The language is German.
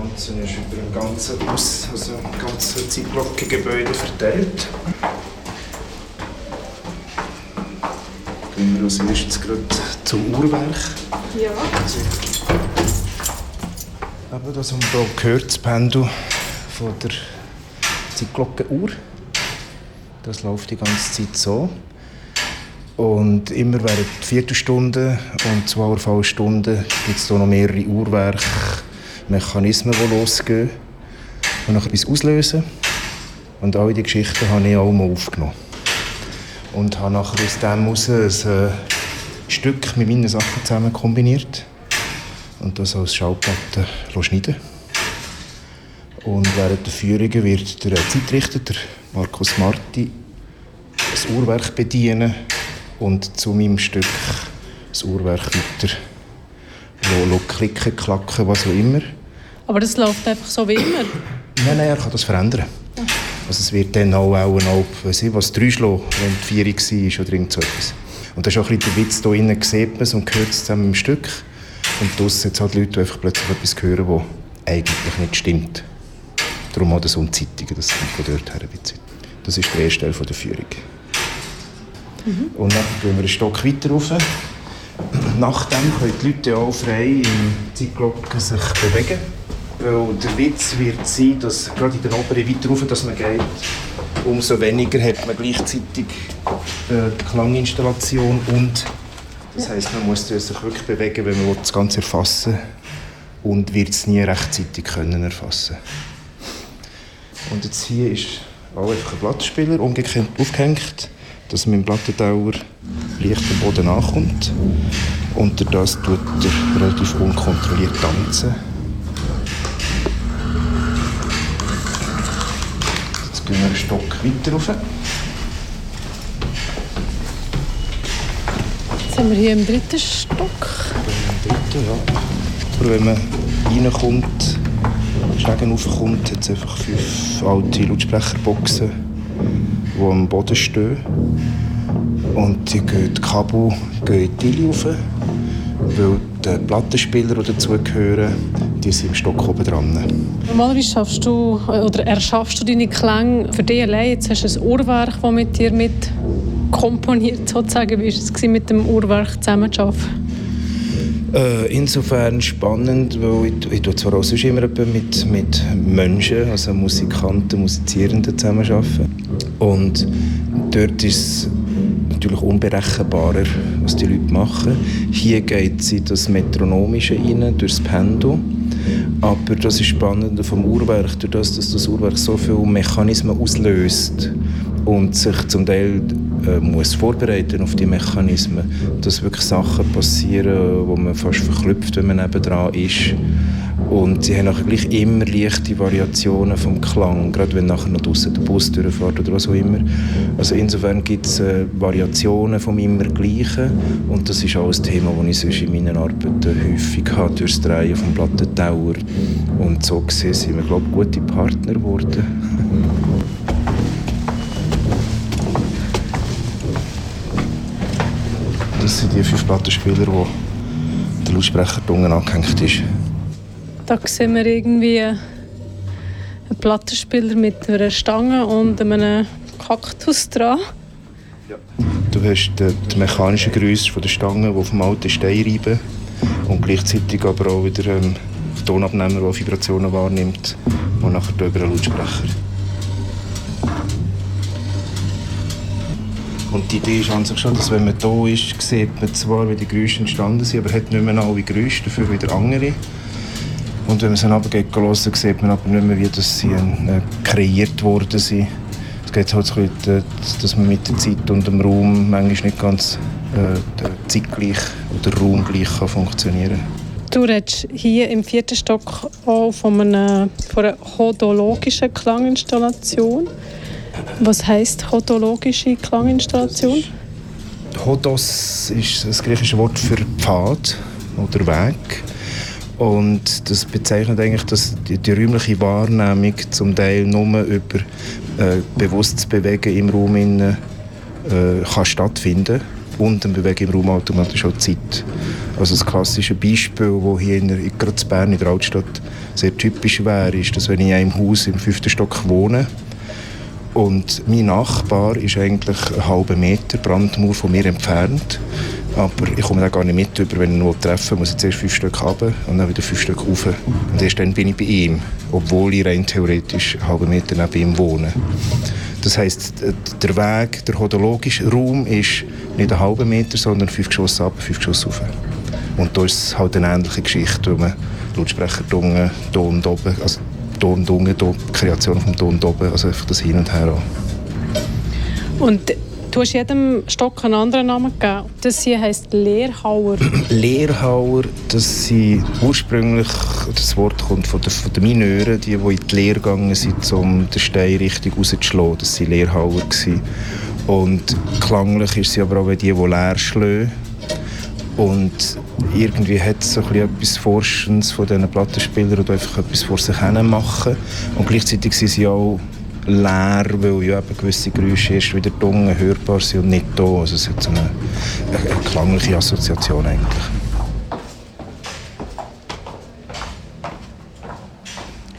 Ganze ist über ein ganzes Haus, also ein ganzes Zeitglockengebäude verteilt. Gehen wir als erstes gerade zum Uhrwerk. Ja. Also, eben das haben wir hier gehört, das Pendel von der Zeitglockenuhr. Das läuft die ganze Zeit so. Und immer während Viertelstunden und zwei Stunden gibt es hier noch mehrere Uhrwerke, Mechanismen, die losgehen und noch etwas auslösen. Und all diese Geschichten habe ich auch mal aufgenommen. Und habe nachher aus dem heraus ein äh, Stück mit meinen Sachen zusammen kombiniert und das als Schallplatte schneiden Und während der Führungen wird der Zeitrichter, der Markus Marti, das Uhrwerk bedienen und zu meinem Stück das Uhrwerk weiter klicken, klacken, was auch immer. Aber das läuft einfach so wie immer? Nein, nein, er kann das verändern. Also es wird dann auch, auch, auch weiß ich, was drei schlagen, wenn die Vierung war oder irgend so etwas. Und das ist auch ein bisschen der Witz, hier innen sieht man es und hört es zusammen im Stück. Und draussen hat halt Leute, die einfach plötzlich etwas hören, das eigentlich nicht stimmt. Darum auch das Unzeitige, das kommt von dort her ein bisschen. Das ist der erste Teil der Führung. Mhm. Und dann gehen wir einen Stock weiter rauf. Nachdem können die Leute auch frei im Zeitglocken sich bewegen. Weil der Witz wird sein, dass gerade in den oberen weiter rauf, dass man geht, umso weniger hat man gleichzeitig äh, die Klanginstallation und das heisst, man muss sich wirklich bewegen, wenn man das Ganze erfassen will und wird es nie rechtzeitig können erfassen. Und jetzt hier ist auch einfach ein Plattenspieler umgekehrt aufgehängt, dass mein Plattendauer leicht am Boden ankommt. Unter das tut er relativ unkontrolliert tanzen. Gehen wir einen Stock weiter rauf. Jetzt sind wir hier im dritten Stock. Im dritten, ja. Aber wenn man reinkommt, Stegen raufkommt, hat es einfach fünf alte Lautsprecherboxen, die am Boden stehen. Und die, gehen, die Kabel gehen in die Tille rauf, weil die Plattenspieler, die dazugehören, die sind im Stock oben dran. Normalerweise schaffst du, oder erschaffst du deine Klänge für dich allein. Jetzt hast du ein Uhrwerk, das mit dir mit komponiert, sozusagen. Wie war es, mit dem Uhrwerk zusammenzuarbeiten? Äh, insofern spannend, weil ich, ich zwar auch sonst immer mit, mit Menschen, also Musikanten, Musizierenden zusammenarbeiten. Und dort ist es natürlich unberechenbarer, was die Leute machen. Hier geht es in das Metronomische rein, durch das Pendel. Aber das ist spannend vom Uhrwerk, durch das, dass das Uhrwerk so viele Mechanismen auslöst und sich zum Teil äh, muss vorbereiten auf die Mechanismen, dass wirklich Sachen passieren, wo man fast verklüpft, wenn man nebendran ist. Und sie haben nachher gleich immer leichte Variationen vom Klang, gerade wenn nachher noch draußen der Bus durchfährt oder was auch immer. Also insofern gibt es äh, Variationen vom immer Gleichen und das ist auch ein Thema, das ich sonst in meinen Arbeiten häufig habe, durch das Drehen vom Plattentauer. Und so gesehen sind wir, glaube ich, gute Partner geworden. Das sind die fünf Plattenspieler, wo der Lautsprecher unten angehängt ist. Da sehen wir irgendwie einen Plattenspieler mit einer Stange und einem Kaktus dran. Du hast die, mechanische Größe von der Stange, die auf dem alten Stein reiben und gleichzeitig aber auch wieder ähm, Tonabnehmer, der Vibrationen wahrnimmt und nachher über einen Lautsprecher. Und die Idee ist an sich schon, dass wenn man hier ist, sieht man zwar, wie die Geräusche entstanden sind, aber hat nicht mehr alle Geräusche, dafür wieder andere. Und wenn man sie runtergeht, hören, sieht man aber nicht mehr, wie das sie äh, kreiert worden sind. Es geht halt so, dass man mit der Zeit und dem Raum manchmal nicht ganz äh, zeitgleich oder raumgleich kann funktionieren kann. Du redest hier im vierten Stock auch von einer, von einer hodologischen Klanginstallation. Was heisst hodologische Klanginstallation? Hodos ist das griechische Wort für Pfad oder Weg. Und das bezeichnet eigentlich, dass die, die räumliche Wahrnehmung zum Teil nur über äh, bewusstes Bewegen im Raum innen, äh, kann stattfinden und dann bewegen im Raum automatisch auch Zeit. Also das klassische Beispiel, das hier in, gerade in Bern in der Altstadt sehr typisch wäre, ist, dass wenn ich in einem Haus im fünften Stock wohne und mein Nachbar ist eigentlich einen halben Meter Brandmauer von mir entfernt, aber ich komme da gar nicht mit über, wenn ich ihn treffen muss ich zuerst fünf Stück runter und dann wieder fünf Stück rauf. Und erst dann bin ich bei ihm, obwohl ich rein theoretisch einen halben Meter neben ihm wohne. Das heisst, der Weg, der hodologische Raum ist nicht einen halben Meter, sondern fünf Geschosse ab, fünf Geschosse rauf. Und da ist es halt eine ähnliche Geschichte, wo man Lautsprecher unten, Ton oben, also Ton Ton, Kreation vom Ton oben, also einfach das Hin und Her an. Und du hast jedem Stock einen anderen Namen gegeben. Das hier heisst Lehrhauer. Lehrhauer, das sind ursprünglich, das Wort kommt von den, von den Mineuren, die, die in die Lehre gegangen sind, um den Stein richtig rauszuschlagen. Das waren Lehrhauer. Gewesen. Und klanglich ist sie aber auch die, die leer schlagen. Und irgendwie hat es so etwas Forschens von diesen Plattenspielern, die einfach etwas vor sich hin machen. Und gleichzeitig sind sie auch leer, weil ja eben gewisse Geräusche erst wieder dunkel hörbar sind und nicht da. Also es hat so eine, eine klangliche Assoziation eigentlich.